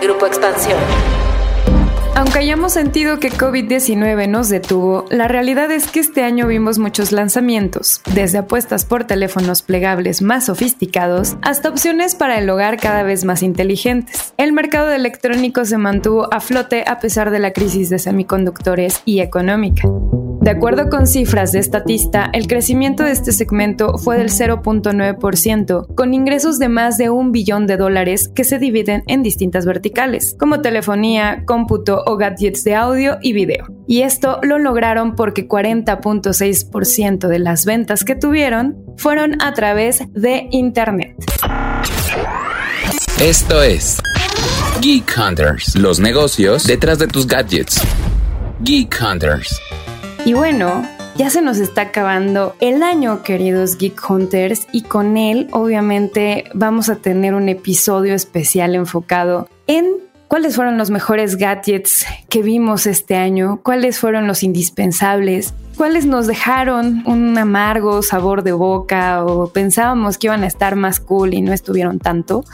Grupo Expansión. Aunque hayamos sentido que COVID-19 nos detuvo, la realidad es que este año vimos muchos lanzamientos, desde apuestas por teléfonos plegables más sofisticados hasta opciones para el hogar cada vez más inteligentes. El mercado de electrónicos se mantuvo a flote a pesar de la crisis de semiconductores y económica. De acuerdo con cifras de Statista, el crecimiento de este segmento fue del 0.9%, con ingresos de más de un billón de dólares que se dividen en distintas verticales, como telefonía, cómputo o gadgets de audio y video. Y esto lo lograron porque 40.6% de las ventas que tuvieron fueron a través de Internet. Esto es Geek Hunters, los negocios detrás de tus gadgets. Geek Hunters. Y bueno, ya se nos está acabando el año, queridos Geek Hunters, y con él obviamente vamos a tener un episodio especial enfocado en cuáles fueron los mejores gadgets que vimos este año, cuáles fueron los indispensables, cuáles nos dejaron un amargo sabor de boca o pensábamos que iban a estar más cool y no estuvieron tanto.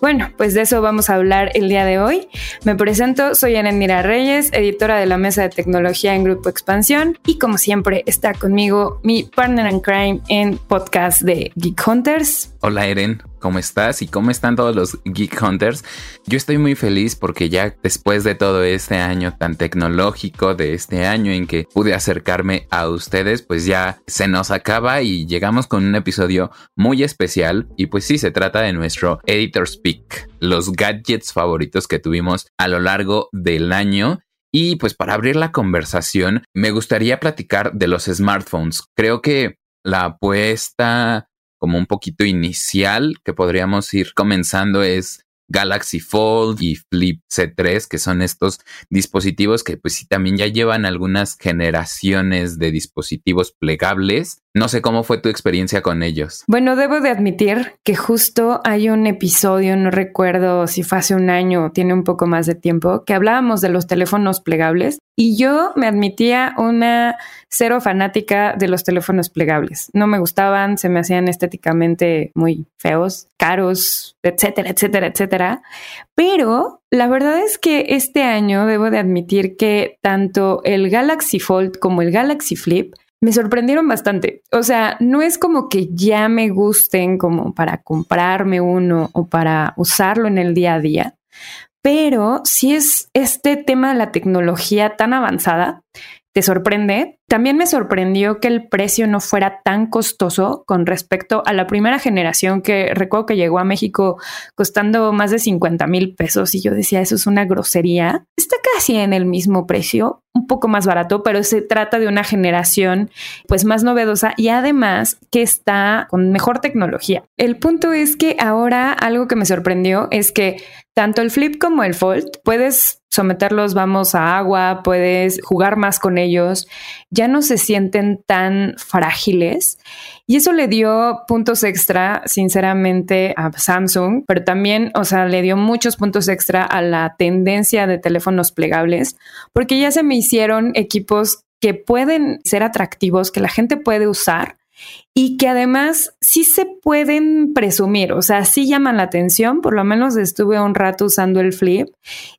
Bueno, pues de eso vamos a hablar el día de hoy. Me presento, soy Erendira Reyes, editora de la mesa de tecnología en Grupo Expansión y como siempre está conmigo mi partner in crime en podcast de Geek Hunters. Hola Eren, ¿cómo estás? ¿Y cómo están todos los Geek Hunters? Yo estoy muy feliz porque ya después de todo este año tan tecnológico, de este año en que pude acercarme a ustedes, pues ya se nos acaba y llegamos con un episodio muy especial y pues sí, se trata de nuestro Editor's Pick, los gadgets favoritos que tuvimos a lo largo del año. Y pues para abrir la conversación, me gustaría platicar de los smartphones. Creo que la apuesta como un poquito inicial que podríamos ir comenzando es Galaxy Fold y Flip C3, que son estos dispositivos que pues sí también ya llevan algunas generaciones de dispositivos plegables. No sé cómo fue tu experiencia con ellos. Bueno, debo de admitir que justo hay un episodio, no recuerdo si fue hace un año o tiene un poco más de tiempo, que hablábamos de los teléfonos plegables y yo me admitía una cero fanática de los teléfonos plegables. No me gustaban, se me hacían estéticamente muy feos, caros, etcétera, etcétera, etcétera. Pero la verdad es que este año debo de admitir que tanto el Galaxy Fold como el Galaxy Flip me sorprendieron bastante. O sea, no es como que ya me gusten como para comprarme uno o para usarlo en el día a día, pero si es este tema de la tecnología tan avanzada, te sorprende. También me sorprendió que el precio no fuera tan costoso con respecto a la primera generación que recuerdo que llegó a México costando más de 50 mil pesos y yo decía, eso es una grosería. Está casi en el mismo precio, un poco más barato, pero se trata de una generación pues más novedosa y además que está con mejor tecnología. El punto es que ahora algo que me sorprendió es que tanto el flip como el fold puedes someterlos, vamos a agua, puedes jugar más con ellos, ya no se sienten tan frágiles. Y eso le dio puntos extra, sinceramente, a Samsung, pero también, o sea, le dio muchos puntos extra a la tendencia de teléfonos plegables, porque ya se me hicieron equipos que pueden ser atractivos, que la gente puede usar y que además sí se pueden presumir, o sea, sí llaman la atención, por lo menos estuve un rato usando el flip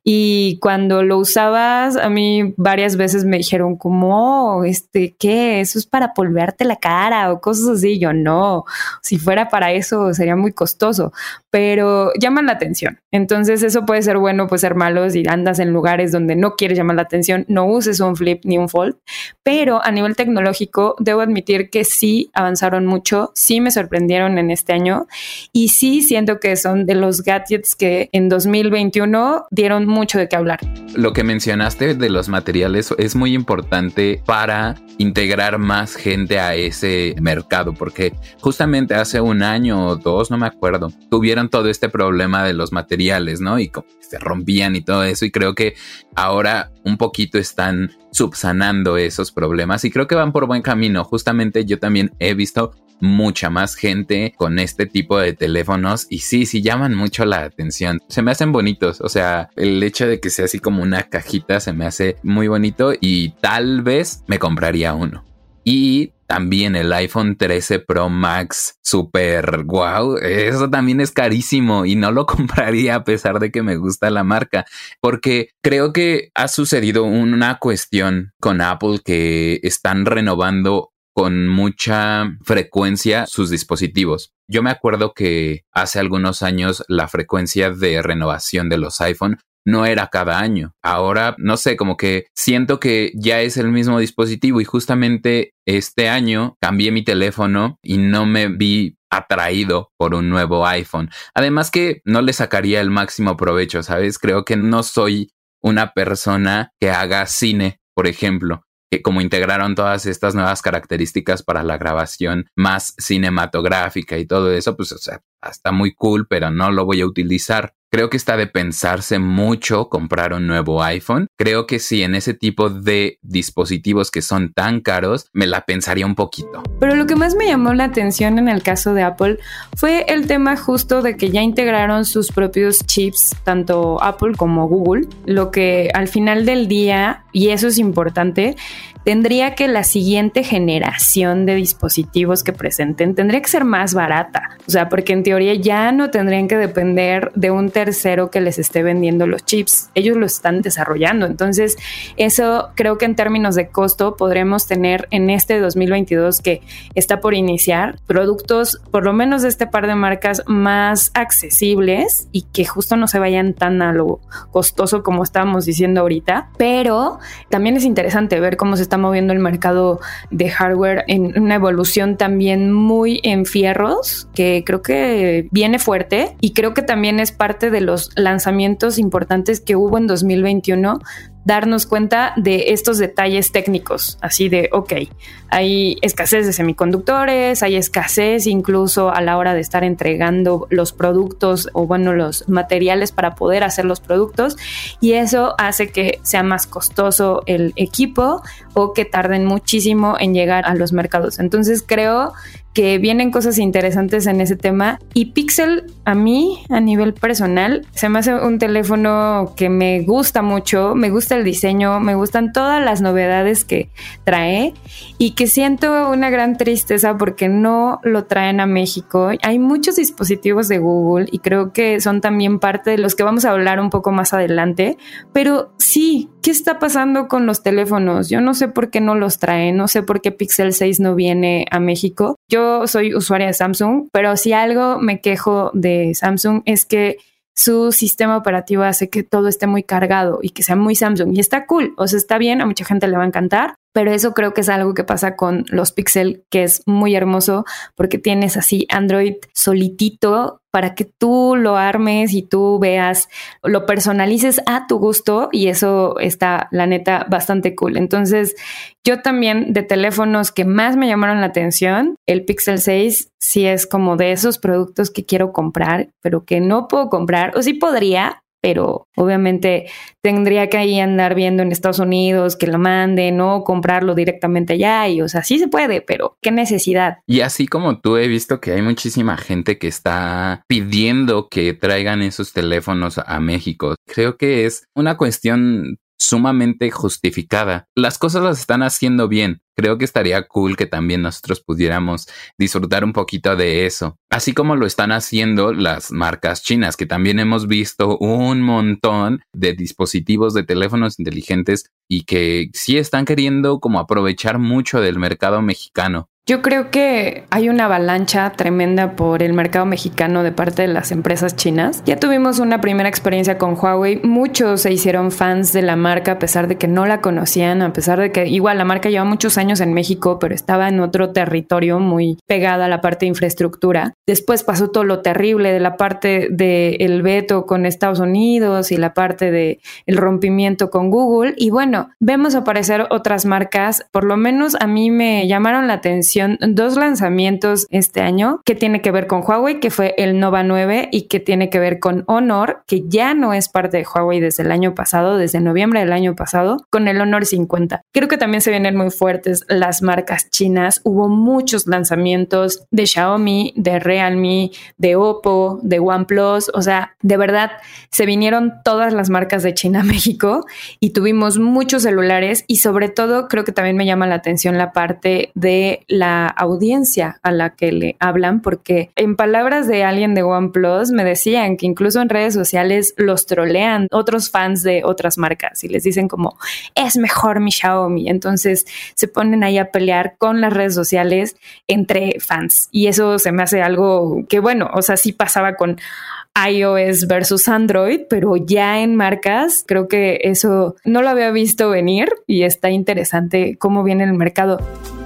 y cuando lo usabas a mí varias veces me dijeron como, oh, este, ¿qué? Eso es para polvearte la cara o cosas así, yo no, si fuera para eso sería muy costoso, pero llaman la atención, entonces eso puede ser bueno, puede ser malo si andas en lugares donde no quieres llamar la atención, no uses un flip ni un fold, pero a nivel tecnológico debo admitir que sí avanzaron mucho, sí me sorprendieron en este año y sí siento que son de los gadgets que en 2021 dieron mucho de qué hablar. Lo que mencionaste de los materiales es muy importante para integrar más gente a ese mercado, porque justamente hace un año o dos, no me acuerdo, tuvieron todo este problema de los materiales, ¿no? Y se rompían y todo eso, y creo que ahora un poquito están subsanando esos problemas y creo que van por buen camino. Justamente yo también he visto mucha más gente con este tipo de teléfonos y sí, sí llaman mucho la atención. Se me hacen bonitos, o sea, el hecho de que sea así como una cajita se me hace muy bonito y tal vez me compraría uno. Y también el iPhone 13 Pro Max super wow, eso también es carísimo y no lo compraría a pesar de que me gusta la marca, porque creo que ha sucedido una cuestión con Apple que están renovando con mucha frecuencia sus dispositivos. Yo me acuerdo que hace algunos años la frecuencia de renovación de los iPhone no era cada año. Ahora, no sé, como que siento que ya es el mismo dispositivo y justamente este año cambié mi teléfono y no me vi atraído por un nuevo iPhone. Además que no le sacaría el máximo provecho, ¿sabes? Creo que no soy una persona que haga cine, por ejemplo que como integraron todas estas nuevas características para la grabación más cinematográfica y todo eso, pues o sea, está muy cool, pero no lo voy a utilizar. Creo que está de pensarse mucho comprar un nuevo iPhone. Creo que si en ese tipo de dispositivos que son tan caros, me la pensaría un poquito. Pero lo que más me llamó la atención en el caso de Apple fue el tema justo de que ya integraron sus propios chips, tanto Apple como Google, lo que al final del día, y eso es importante, tendría que la siguiente generación de dispositivos que presenten tendría que ser más barata. O sea, porque en teoría ya no tendrían que depender de un tercero que les esté vendiendo los chips. Ellos lo están desarrollando. Entonces, eso creo que en términos de costo podremos tener en este 2022 que está por iniciar productos, por lo menos de este par de marcas más accesibles y que justo no se vayan tan a lo costoso como estábamos diciendo ahorita. Pero también es interesante ver cómo se está moviendo el mercado de hardware en una evolución también muy en fierros, que creo que viene fuerte. Y creo que también es parte de los lanzamientos importantes que hubo en 2021 darnos cuenta de estos detalles técnicos, así de, ok, hay escasez de semiconductores, hay escasez incluso a la hora de estar entregando los productos o bueno, los materiales para poder hacer los productos y eso hace que sea más costoso el equipo o que tarden muchísimo en llegar a los mercados. Entonces creo que vienen cosas interesantes en ese tema. Y Pixel, a mí, a nivel personal, se me hace un teléfono que me gusta mucho, me gusta el diseño, me gustan todas las novedades que trae y que siento una gran tristeza porque no lo traen a México. Hay muchos dispositivos de Google y creo que son también parte de los que vamos a hablar un poco más adelante, pero sí, ¿qué está pasando con los teléfonos? Yo no sé por qué no los traen, no sé por qué Pixel 6 no viene a México. Yo soy usuaria de Samsung, pero si algo me quejo de Samsung es que su sistema operativo hace que todo esté muy cargado y que sea muy Samsung. Y está cool, o sea, está bien, a mucha gente le va a encantar, pero eso creo que es algo que pasa con los Pixel, que es muy hermoso porque tienes así Android solitito para que tú lo armes y tú veas, lo personalices a tu gusto y eso está, la neta, bastante cool. Entonces, yo también de teléfonos que más me llamaron la atención, el Pixel 6 sí es como de esos productos que quiero comprar, pero que no puedo comprar, o sí podría, pero obviamente tendría que ahí andar viendo en Estados Unidos que lo manden o comprarlo directamente allá y o sea, sí se puede, pero qué necesidad. Y así como tú he visto que hay muchísima gente que está pidiendo que traigan esos teléfonos a México, creo que es una cuestión sumamente justificada. Las cosas las están haciendo bien. Creo que estaría cool que también nosotros pudiéramos disfrutar un poquito de eso. Así como lo están haciendo las marcas chinas, que también hemos visto un montón de dispositivos de teléfonos inteligentes y que sí están queriendo como aprovechar mucho del mercado mexicano. Yo creo que hay una avalancha tremenda por el mercado mexicano de parte de las empresas chinas. Ya tuvimos una primera experiencia con Huawei. Muchos se hicieron fans de la marca a pesar de que no la conocían, a pesar de que igual la marca lleva muchos años en México, pero estaba en otro territorio muy pegada a la parte de infraestructura. Después pasó todo lo terrible de la parte del veto con Estados Unidos y la parte del el rompimiento con Google. Y bueno, vemos aparecer otras marcas. Por lo menos a mí me llamaron la atención dos lanzamientos este año que tiene que ver con Huawei, que fue el Nova 9 y que tiene que ver con Honor, que ya no es parte de Huawei desde el año pasado, desde noviembre del año pasado, con el Honor 50. Creo que también se vienen muy fuertes las marcas chinas. Hubo muchos lanzamientos de Xiaomi, de Realme, de Oppo, de OnePlus. O sea, de verdad, se vinieron todas las marcas de China a México y tuvimos muchos celulares y sobre todo creo que también me llama la atención la parte de la audiencia a la que le hablan, porque en palabras de alguien de OnePlus me decían que incluso en redes sociales los trolean otros fans de otras marcas y les dicen como es mejor mi Xiaomi. Entonces se ponen ahí a pelear con las redes sociales entre fans y eso se me hace algo que bueno, o sea, sí pasaba con iOS versus Android, pero ya en marcas creo que eso no lo había visto venir y está interesante cómo viene el mercado.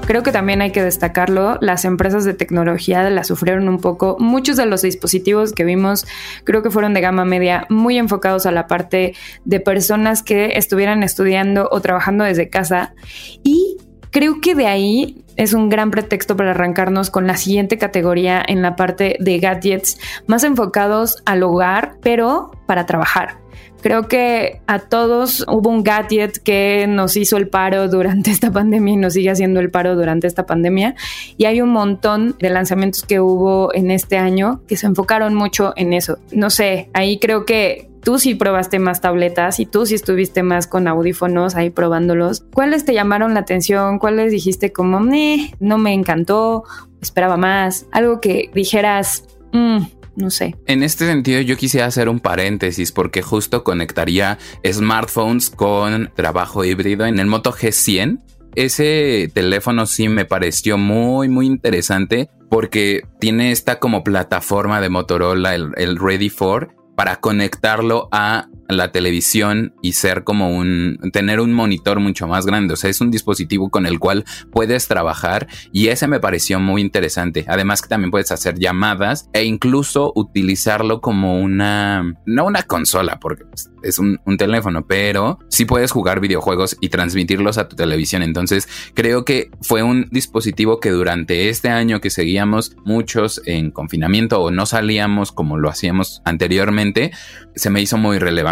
Creo que también hay que destacarlo, las empresas de tecnología la sufrieron un poco. Muchos de los dispositivos que vimos creo que fueron de gama media, muy enfocados a la parte de personas que estuvieran estudiando o trabajando desde casa. Y creo que de ahí es un gran pretexto para arrancarnos con la siguiente categoría en la parte de gadgets más enfocados al hogar, pero para trabajar. Creo que a todos hubo un gadget que nos hizo el paro durante esta pandemia y nos sigue haciendo el paro durante esta pandemia. Y hay un montón de lanzamientos que hubo en este año que se enfocaron mucho en eso. No sé, ahí creo que tú sí probaste más tabletas y tú sí estuviste más con audífonos ahí probándolos. ¿Cuáles te llamaron la atención? ¿Cuáles dijiste como, no me encantó, esperaba más? Algo que dijeras, mm, no sé. En este sentido, yo quisiera hacer un paréntesis porque justo conectaría smartphones con trabajo híbrido en el Moto G100. Ese teléfono sí me pareció muy, muy interesante porque tiene esta como plataforma de Motorola, el, el Ready for, para conectarlo a la televisión y ser como un, tener un monitor mucho más grande. O sea, es un dispositivo con el cual puedes trabajar y ese me pareció muy interesante. Además que también puedes hacer llamadas e incluso utilizarlo como una, no una consola, porque es un, un teléfono, pero sí puedes jugar videojuegos y transmitirlos a tu televisión. Entonces creo que fue un dispositivo que durante este año que seguíamos muchos en confinamiento o no salíamos como lo hacíamos anteriormente, se me hizo muy relevante.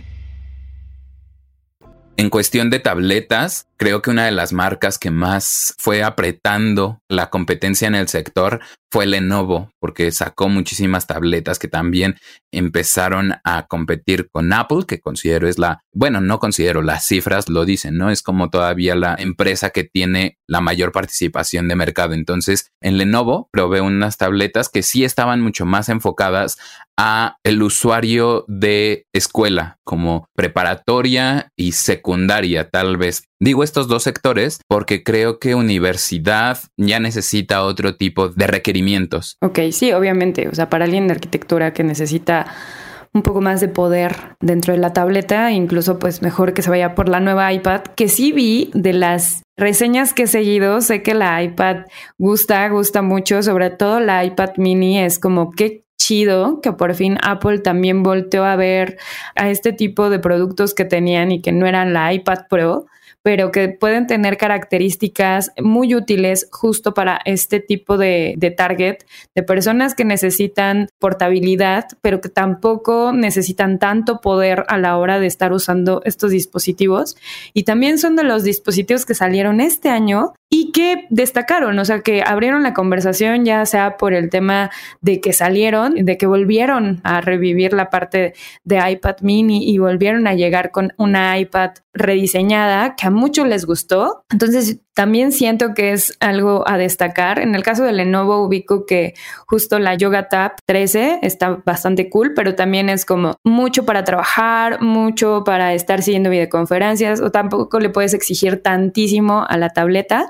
En cuestión de tabletas, creo que una de las marcas que más fue apretando la competencia en el sector fue Lenovo, porque sacó muchísimas tabletas que también empezaron a competir con Apple, que considero es la, bueno, no considero, las cifras lo dicen, ¿no? Es como todavía la empresa que tiene la mayor participación de mercado. Entonces, en Lenovo probé unas tabletas que sí estaban mucho más enfocadas a el usuario de escuela, como preparatoria y secundaria, tal vez. Digo estos dos sectores porque creo que universidad ya necesita otro tipo de requerimientos. Ok, sí, obviamente. O sea, para alguien de arquitectura que necesita un poco más de poder dentro de la tableta, incluso pues mejor que se vaya por la nueva iPad, que sí vi de las reseñas que he seguido, sé que la iPad gusta, gusta mucho, sobre todo la iPad mini es como que chido que por fin Apple también volteó a ver a este tipo de productos que tenían y que no eran la iPad Pro, pero que pueden tener características muy útiles justo para este tipo de, de, target, de personas que necesitan portabilidad, pero que tampoco necesitan tanto poder a la hora de estar usando estos dispositivos. Y también son de los dispositivos que salieron este año y que destacaron, o sea, que abrieron la conversación ya sea por el tema de que salieron, de que volvieron a revivir la parte de iPad mini y volvieron a llegar con una iPad rediseñada que a muchos les gustó. Entonces, también siento que es algo a destacar. En el caso de Lenovo ubico que justo la Yoga Tab 13 está bastante cool, pero también es como mucho para trabajar, mucho para estar siguiendo videoconferencias o tampoco le puedes exigir tantísimo a la tableta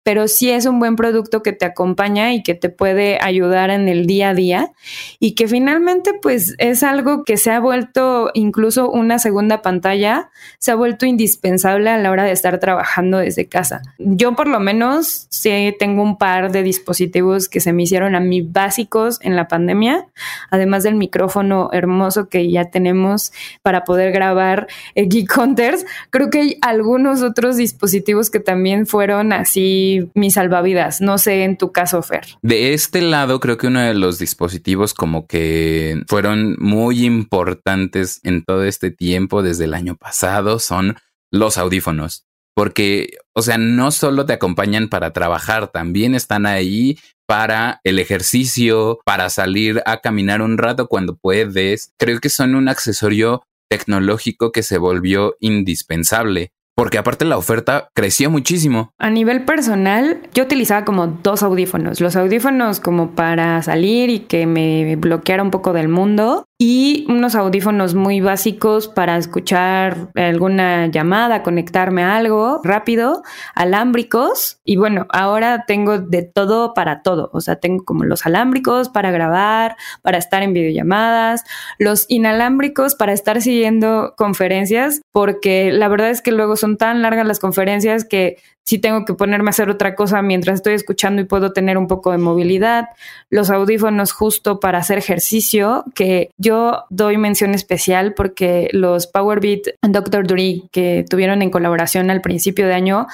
pero sí es un buen producto que te acompaña y que te puede ayudar en el día a día y que finalmente pues es algo que se ha vuelto incluso una segunda pantalla, se ha vuelto indispensable a la hora de estar trabajando desde casa. Yo por lo menos sí tengo un par de dispositivos que se me hicieron a mí básicos en la pandemia, además del micrófono hermoso que ya tenemos para poder grabar Geek Hunters, creo que hay algunos otros dispositivos que también fueron así mi salvavidas. No sé en tu caso, Fer. De este lado, creo que uno de los dispositivos como que fueron muy importantes en todo este tiempo, desde el año pasado, son los audífonos. Porque, o sea, no solo te acompañan para trabajar, también están ahí para el ejercicio, para salir a caminar un rato cuando puedes. Creo que son un accesorio tecnológico que se volvió indispensable porque aparte la oferta creció muchísimo. A nivel personal, yo utilizaba como dos audífonos, los audífonos como para salir y que me bloqueara un poco del mundo y unos audífonos muy básicos para escuchar alguna llamada, conectarme a algo rápido, alámbricos. Y bueno, ahora tengo de todo para todo. O sea, tengo como los alámbricos para grabar, para estar en videollamadas, los inalámbricos para estar siguiendo conferencias, porque la verdad es que luego son tan largas las conferencias que si tengo que ponerme a hacer otra cosa mientras estoy escuchando y puedo tener un poco de movilidad, los audífonos justo para hacer ejercicio, que yo doy mención especial porque los Powerbeat Dr. Dre que tuvieron en colaboración al principio de año,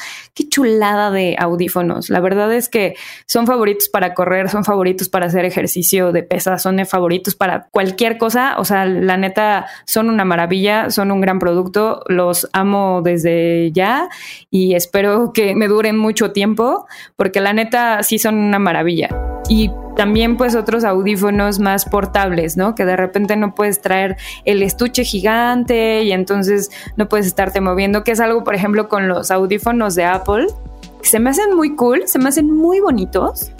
chulada de audífonos. La verdad es que son favoritos para correr, son favoritos para hacer ejercicio de pesas, son favoritos para cualquier cosa, o sea, la neta son una maravilla, son un gran producto, los amo desde ya y espero que me duren mucho tiempo, porque la neta sí son una maravilla. Y también pues otros audífonos más portables, ¿no? Que de repente no puedes traer el estuche gigante y entonces no puedes estarte moviendo, que es algo, por ejemplo, con los audífonos de Apple. Se me hacen muy cool, se me hacen muy bonitos,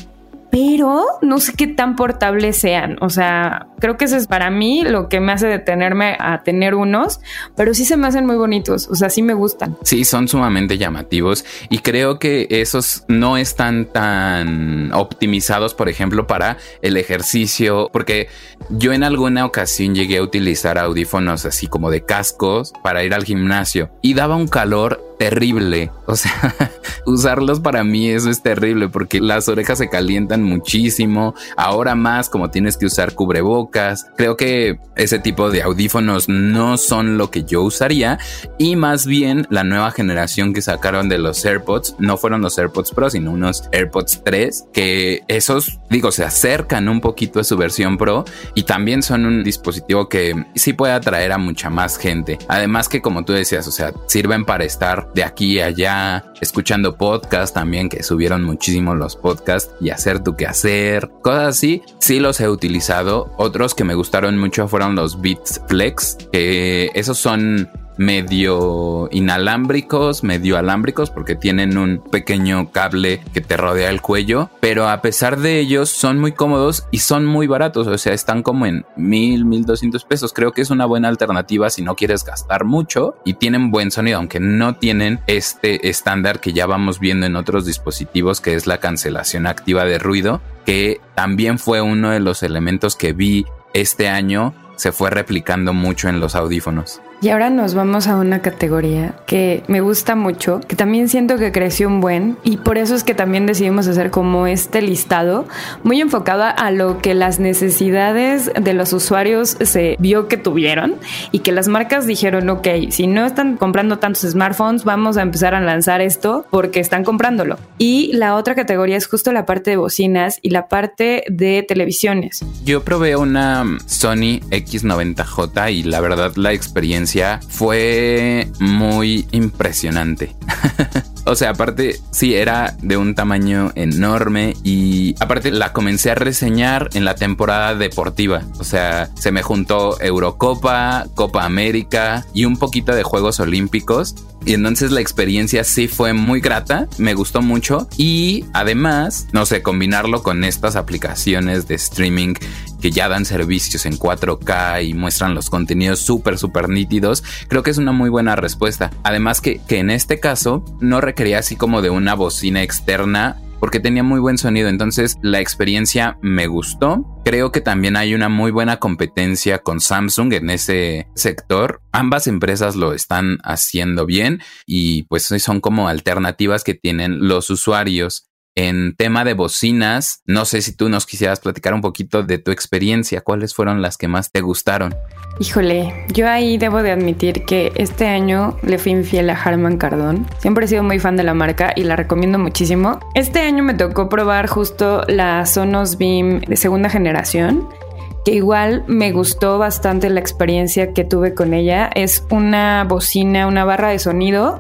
pero no sé qué tan portables sean. O sea, creo que eso es para mí lo que me hace detenerme a tener unos, pero sí se me hacen muy bonitos. O sea, sí me gustan. Sí, son sumamente llamativos y creo que esos no están tan optimizados, por ejemplo, para el ejercicio, porque yo en alguna ocasión llegué a utilizar audífonos así como de cascos para ir al gimnasio y daba un calor terrible. O sea, usarlos para mí eso es terrible porque las orejas se calientan muchísimo. Ahora más como tienes que usar cubrebocas. Creo que ese tipo de audífonos no son lo que yo usaría y más bien la nueva generación que sacaron de los AirPods no fueron los AirPods Pro, sino unos AirPods 3 que esos, digo, se acercan un poquito a su versión Pro y también son un dispositivo que sí puede atraer a mucha más gente. Además que como tú decías, o sea, sirven para estar de aquí a allá, escuchando podcasts también, que subieron muchísimo los podcasts y hacer tu hacer cosas así. Sí los he utilizado. Otros que me gustaron mucho fueron los Beats Flex, que esos son medio inalámbricos, medio alámbricos, porque tienen un pequeño cable que te rodea el cuello, pero a pesar de ellos son muy cómodos y son muy baratos, o sea, están como en mil, mil doscientos pesos. Creo que es una buena alternativa si no quieres gastar mucho y tienen buen sonido, aunque no tienen este estándar que ya vamos viendo en otros dispositivos, que es la cancelación activa de ruido, que también fue uno de los elementos que vi este año se fue replicando mucho en los audífonos. Y ahora nos vamos a una categoría que me gusta mucho, que también siento que creció un buen y por eso es que también decidimos hacer como este listado muy enfocado a lo que las necesidades de los usuarios se vio que tuvieron y que las marcas dijeron, ok, si no están comprando tantos smartphones, vamos a empezar a lanzar esto porque están comprándolo. Y la otra categoría es justo la parte de bocinas y la parte de televisiones. Yo probé una Sony X90J y la verdad la experiencia fue muy impresionante. o sea, aparte, sí, era de un tamaño enorme y aparte la comencé a reseñar en la temporada deportiva. O sea, se me juntó Eurocopa, Copa América y un poquito de Juegos Olímpicos. Y entonces la experiencia sí fue muy grata, me gustó mucho y además, no sé, combinarlo con estas aplicaciones de streaming que ya dan servicios en 4K y muestran los contenidos súper, súper nítidos, creo que es una muy buena respuesta. Además que, que en este caso no requería así como de una bocina externa porque tenía muy buen sonido, entonces la experiencia me gustó. Creo que también hay una muy buena competencia con Samsung en ese sector. Ambas empresas lo están haciendo bien y pues son como alternativas que tienen los usuarios en tema de bocinas, no sé si tú nos quisieras platicar un poquito de tu experiencia, cuáles fueron las que más te gustaron. Híjole, yo ahí debo de admitir que este año le fui infiel a Harman Kardon. Siempre he sido muy fan de la marca y la recomiendo muchísimo. Este año me tocó probar justo la Sonos Beam de segunda generación que igual me gustó bastante la experiencia que tuve con ella. Es una bocina, una barra de sonido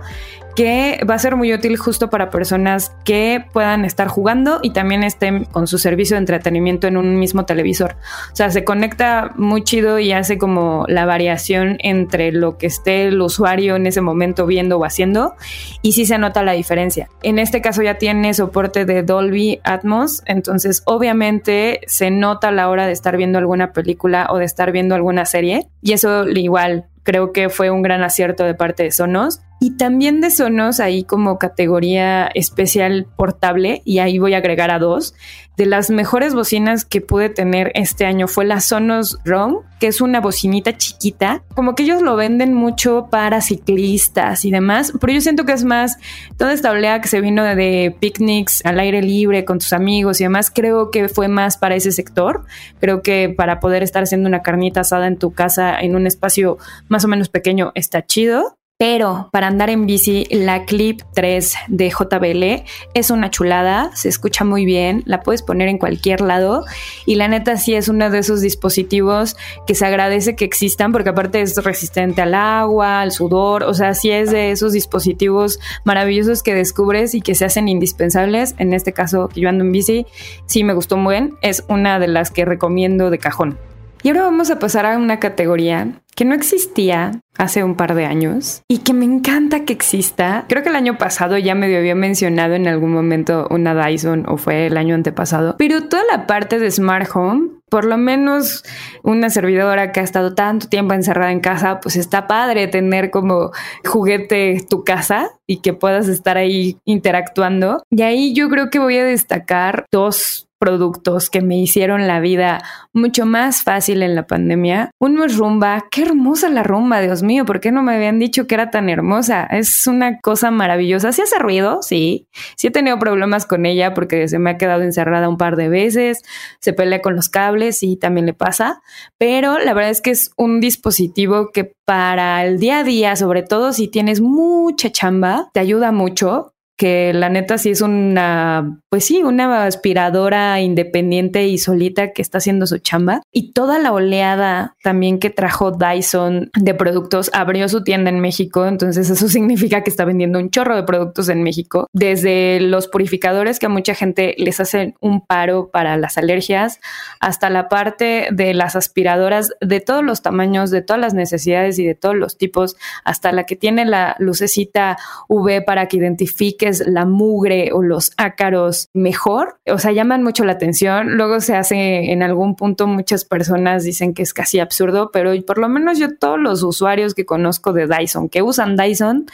que va a ser muy útil justo para personas que puedan estar jugando y también estén con su servicio de entretenimiento en un mismo televisor. O sea, se conecta muy chido y hace como la variación entre lo que esté el usuario en ese momento viendo o haciendo y sí se nota la diferencia. En este caso ya tiene soporte de Dolby Atmos, entonces obviamente se nota a la hora de estar viendo alguna película o de estar viendo alguna serie y eso igual creo que fue un gran acierto de parte de Sonos. Y también de Sonos, ahí como categoría especial portable, y ahí voy a agregar a dos, de las mejores bocinas que pude tener este año fue la Sonos Roam, que es una bocinita chiquita. Como que ellos lo venden mucho para ciclistas y demás, pero yo siento que es más toda esta oleada que se vino de picnics al aire libre con tus amigos y demás, creo que fue más para ese sector. Creo que para poder estar haciendo una carnita asada en tu casa en un espacio más o menos pequeño está chido. Pero para andar en bici, la Clip 3 de JBL es una chulada, se escucha muy bien, la puedes poner en cualquier lado y la neta sí es uno de esos dispositivos que se agradece que existan porque aparte es resistente al agua, al sudor, o sea, sí es de esos dispositivos maravillosos que descubres y que se hacen indispensables. En este caso, que yo ando en bici, sí me gustó muy bien, es una de las que recomiendo de cajón. Y ahora vamos a pasar a una categoría que no existía hace un par de años y que me encanta que exista. Creo que el año pasado ya me había mencionado en algún momento una Dyson o fue el año antepasado, pero toda la parte de Smart Home, por lo menos una servidora que ha estado tanto tiempo encerrada en casa, pues está padre tener como juguete tu casa y que puedas estar ahí interactuando. Y ahí yo creo que voy a destacar dos productos que me hicieron la vida mucho más fácil en la pandemia. Uno es rumba. Qué hermosa la rumba, Dios mío. ¿Por qué no me habían dicho que era tan hermosa? Es una cosa maravillosa. Sí hace ruido, sí. Sí he tenido problemas con ella porque se me ha quedado encerrada un par de veces. Se pelea con los cables y también le pasa. Pero la verdad es que es un dispositivo que para el día a día, sobre todo si tienes mucha chamba, te ayuda mucho que la neta sí es una, pues sí, una aspiradora independiente y solita que está haciendo su chamba. Y toda la oleada también que trajo Dyson de productos abrió su tienda en México, entonces eso significa que está vendiendo un chorro de productos en México, desde los purificadores que a mucha gente les hacen un paro para las alergias, hasta la parte de las aspiradoras de todos los tamaños, de todas las necesidades y de todos los tipos, hasta la que tiene la lucecita UV para que identifique la mugre o los ácaros mejor, o sea, llaman mucho la atención. Luego se hace en algún punto, muchas personas dicen que es casi absurdo, pero por lo menos yo todos los usuarios que conozco de Dyson, que usan Dyson,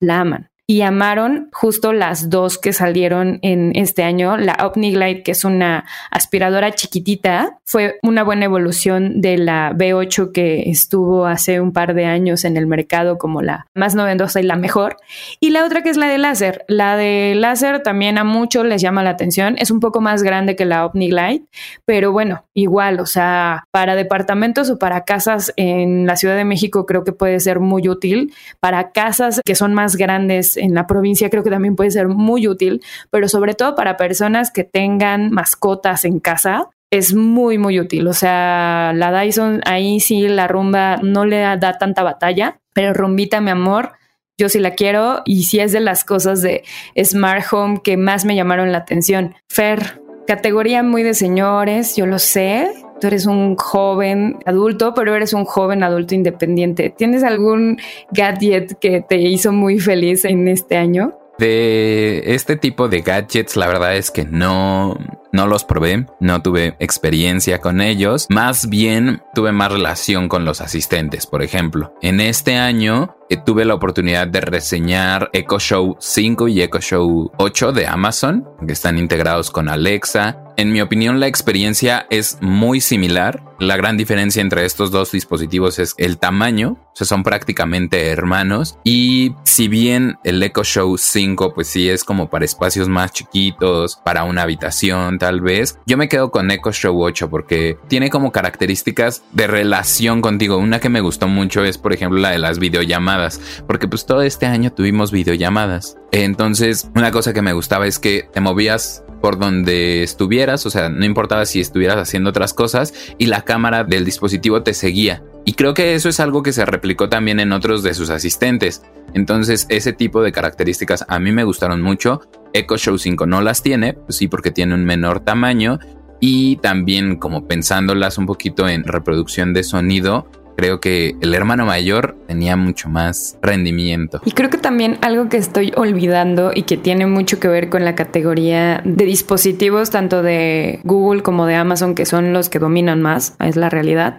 la aman. Y amaron justo las dos que salieron en este año. La OmniGlide, que es una aspiradora chiquitita, fue una buena evolución de la B8 que estuvo hace un par de años en el mercado como la más novedosa y la mejor. Y la otra que es la de láser. La de láser también a muchos les llama la atención. Es un poco más grande que la OmniGlide, pero bueno, igual, o sea, para departamentos o para casas en la Ciudad de México creo que puede ser muy útil. Para casas que son más grandes en la provincia creo que también puede ser muy útil, pero sobre todo para personas que tengan mascotas en casa, es muy, muy útil. O sea, la Dyson ahí sí la rumba no le da tanta batalla, pero rumbita, mi amor, yo sí la quiero y sí es de las cosas de Smart Home que más me llamaron la atención. Fer, categoría muy de señores, yo lo sé. Tú eres un joven adulto, pero eres un joven adulto independiente. ¿Tienes algún gadget que te hizo muy feliz en este año? De este tipo de gadgets, la verdad es que no, no los probé, no tuve experiencia con ellos, más bien tuve más relación con los asistentes, por ejemplo. En este año eh, tuve la oportunidad de reseñar Echo Show 5 y Echo Show 8 de Amazon, que están integrados con Alexa. En mi opinión, la experiencia es muy similar. La gran diferencia entre estos dos dispositivos es el tamaño, o sea, son prácticamente hermanos. Y si bien el Echo Show 5, pues sí es como para espacios más chiquitos, para una habitación, tal vez. Yo me quedo con Echo Show 8 porque tiene como características de relación contigo. Una que me gustó mucho es, por ejemplo, la de las videollamadas, porque pues todo este año tuvimos videollamadas. Entonces, una cosa que me gustaba es que te movías por donde estuvieras, o sea, no importaba si estuvieras haciendo otras cosas y la cámara del dispositivo te seguía. Y creo que eso es algo que se replicó también en otros de sus asistentes. Entonces, ese tipo de características a mí me gustaron mucho. Echo Show 5 no las tiene, pues sí, porque tiene un menor tamaño. Y también como pensándolas un poquito en reproducción de sonido, creo que el hermano mayor tenía mucho más rendimiento. Y creo que también algo que estoy olvidando y que tiene mucho que ver con la categoría de dispositivos, tanto de Google como de Amazon, que son los que dominan más, es la realidad,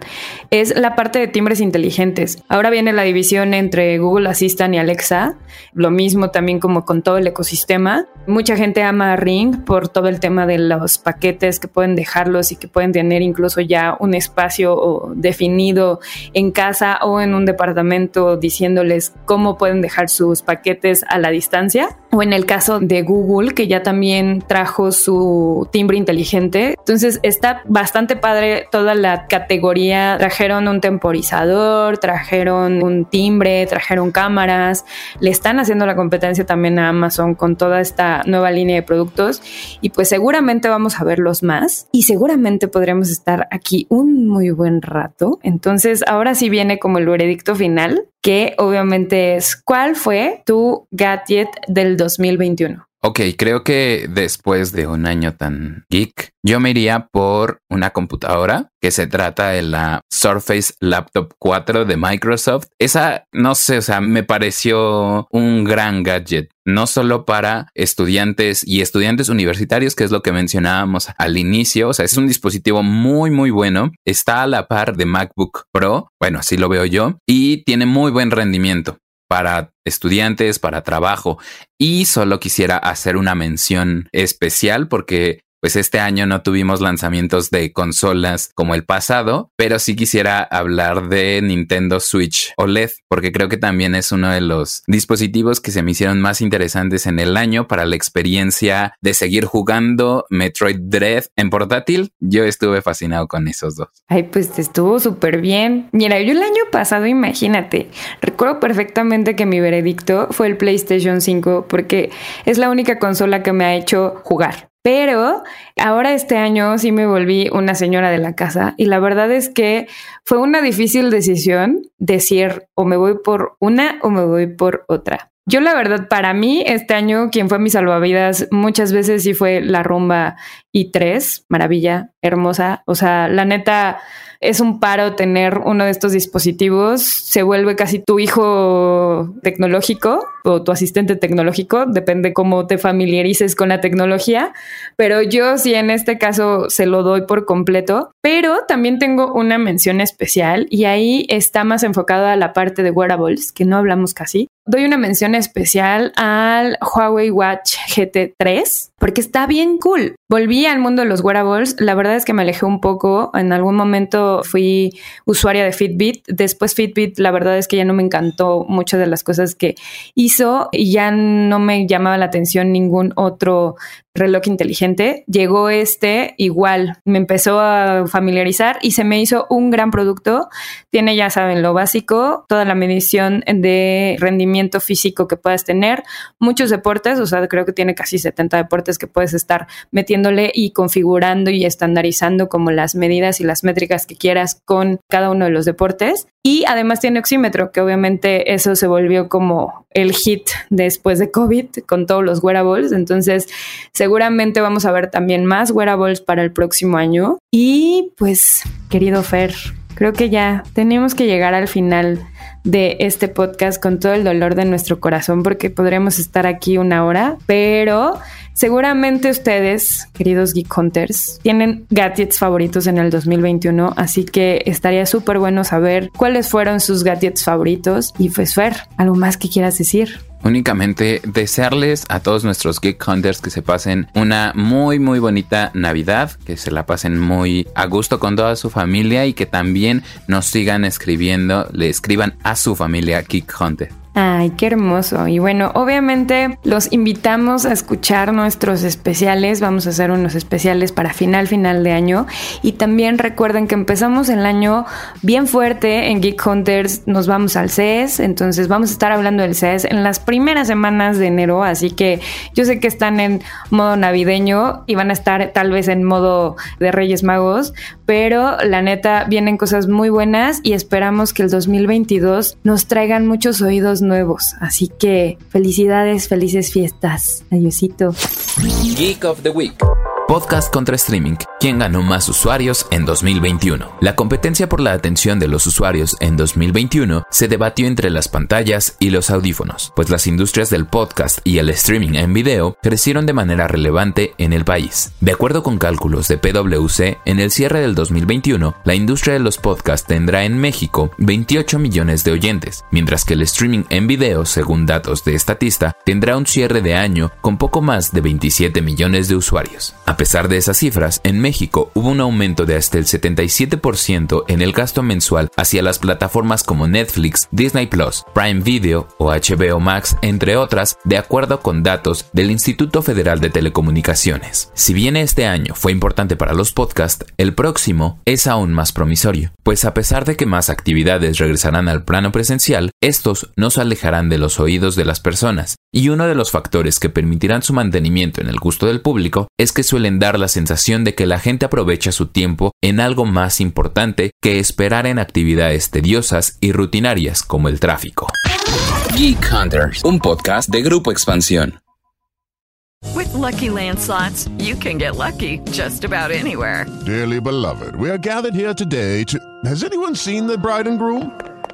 es la parte de timbres inteligentes. Ahora viene la división entre Google Assistant y Alexa, lo mismo también como con todo el ecosistema. Mucha gente ama Ring por todo el tema de los paquetes que pueden dejarlos y que pueden tener incluso ya un espacio definido en casa o en un departamento diciéndoles cómo pueden dejar sus paquetes a la distancia. O en el caso de Google, que ya también trajo su timbre inteligente. Entonces está bastante padre toda la categoría. Trajeron un temporizador, trajeron un timbre, trajeron cámaras. Le están haciendo la competencia también a Amazon con toda esta nueva línea de productos. Y pues seguramente vamos a verlos más. Y seguramente podremos estar aquí un muy buen rato. Entonces ahora sí viene como el veredicto final, que obviamente es ¿cuál fue tu gadget del 2021? Ok, creo que después de un año tan geek, yo me iría por una computadora que se trata de la Surface Laptop 4 de Microsoft. Esa, no sé, o sea, me pareció un gran gadget, no solo para estudiantes y estudiantes universitarios, que es lo que mencionábamos al inicio, o sea, es un dispositivo muy, muy bueno, está a la par de MacBook Pro, bueno, así lo veo yo, y tiene muy buen rendimiento para estudiantes, para trabajo. Y solo quisiera hacer una mención especial porque pues este año no tuvimos lanzamientos de consolas como el pasado, pero sí quisiera hablar de Nintendo Switch OLED, porque creo que también es uno de los dispositivos que se me hicieron más interesantes en el año para la experiencia de seguir jugando Metroid Dread en portátil. Yo estuve fascinado con esos dos. Ay, pues estuvo súper bien. Mira, yo el año pasado, imagínate, recuerdo perfectamente que mi veredicto fue el PlayStation 5 porque es la única consola que me ha hecho jugar. Pero ahora este año sí me volví una señora de la casa y la verdad es que fue una difícil decisión decir o me voy por una o me voy por otra. Yo la verdad, para mí, este año, quien fue mi salvavidas muchas veces sí fue la rumba i3, maravilla, hermosa. O sea, la neta, es un paro tener uno de estos dispositivos, se vuelve casi tu hijo tecnológico o tu asistente tecnológico, depende cómo te familiarices con la tecnología, pero yo sí en este caso se lo doy por completo, pero también tengo una mención especial y ahí está más enfocada a la parte de wearables, que no hablamos casi, doy una mención especial al Huawei Watch GT3 porque está bien cool. Volví al mundo de los wearables. La verdad es que me alejé un poco. En algún momento fui usuaria de Fitbit. Después Fitbit, la verdad es que ya no me encantó muchas de las cosas que hizo y ya no me llamaba la atención ningún otro reloj inteligente. Llegó este igual, me empezó a familiarizar y se me hizo un gran producto. Tiene, ya saben, lo básico, toda la medición de rendimiento físico que puedas tener, muchos deportes, o sea, creo que tiene casi 70 deportes que puedes estar metiéndole y configurando y estandarizando como las medidas y las métricas que quieras con cada uno de los deportes. Y además tiene oxímetro, que obviamente eso se volvió como el hit después de COVID con todos los wearables. Entonces, seguramente vamos a ver también más wearables para el próximo año. Y pues, querido Fer, creo que ya tenemos que llegar al final de este podcast con todo el dolor de nuestro corazón porque podremos estar aquí una hora, pero seguramente ustedes, queridos Geek Hunters, tienen gadgets favoritos en el 2021, así que estaría súper bueno saber cuáles fueron sus gadgets favoritos. Y pues Fer, algo más que quieras decir únicamente desearles a todos nuestros Geek Hunters que se pasen una muy muy bonita Navidad, que se la pasen muy a gusto con toda su familia y que también nos sigan escribiendo, le escriban a su familia Geek Hunter. Ay, qué hermoso. Y bueno, obviamente los invitamos a escuchar nuestros especiales. Vamos a hacer unos especiales para final, final de año. Y también recuerden que empezamos el año bien fuerte en Geek Hunters. Nos vamos al CES. Entonces vamos a estar hablando del CES en las primeras semanas de enero. Así que yo sé que están en modo navideño y van a estar tal vez en modo de Reyes Magos. Pero la neta, vienen cosas muy buenas y esperamos que el 2022 nos traigan muchos oídos nuevos. Así que felicidades, felices fiestas. Adiosito. Geek of the Week podcast contra streaming, ¿quién ganó más usuarios en 2021? La competencia por la atención de los usuarios en 2021 se debatió entre las pantallas y los audífonos, pues las industrias del podcast y el streaming en video crecieron de manera relevante en el país. De acuerdo con cálculos de PwC, en el cierre del 2021, la industria de los podcasts tendrá en México 28 millones de oyentes, mientras que el streaming en video, según datos de Estatista, tendrá un cierre de año con poco más de 27 millones de usuarios. A pesar de esas cifras, en México hubo un aumento de hasta el 77% en el gasto mensual hacia las plataformas como Netflix, Disney Plus, Prime Video o HBO Max, entre otras, de acuerdo con datos del Instituto Federal de Telecomunicaciones. Si bien este año fue importante para los podcasts, el próximo es aún más promisorio, pues a pesar de que más actividades regresarán al plano presencial, estos no se alejarán de los oídos de las personas, y uno de los factores que permitirán su mantenimiento en el gusto del público es que suelen dar la sensación de que la gente aprovecha su tiempo en algo más importante que esperar en actividades tediosas y rutinarias como el tráfico. Geek Hunters, un podcast de Grupo Expansión. With lucky landslots, you can get lucky just about anywhere. Dearly beloved, we are gathered here today to. Has anyone seen the bride and groom?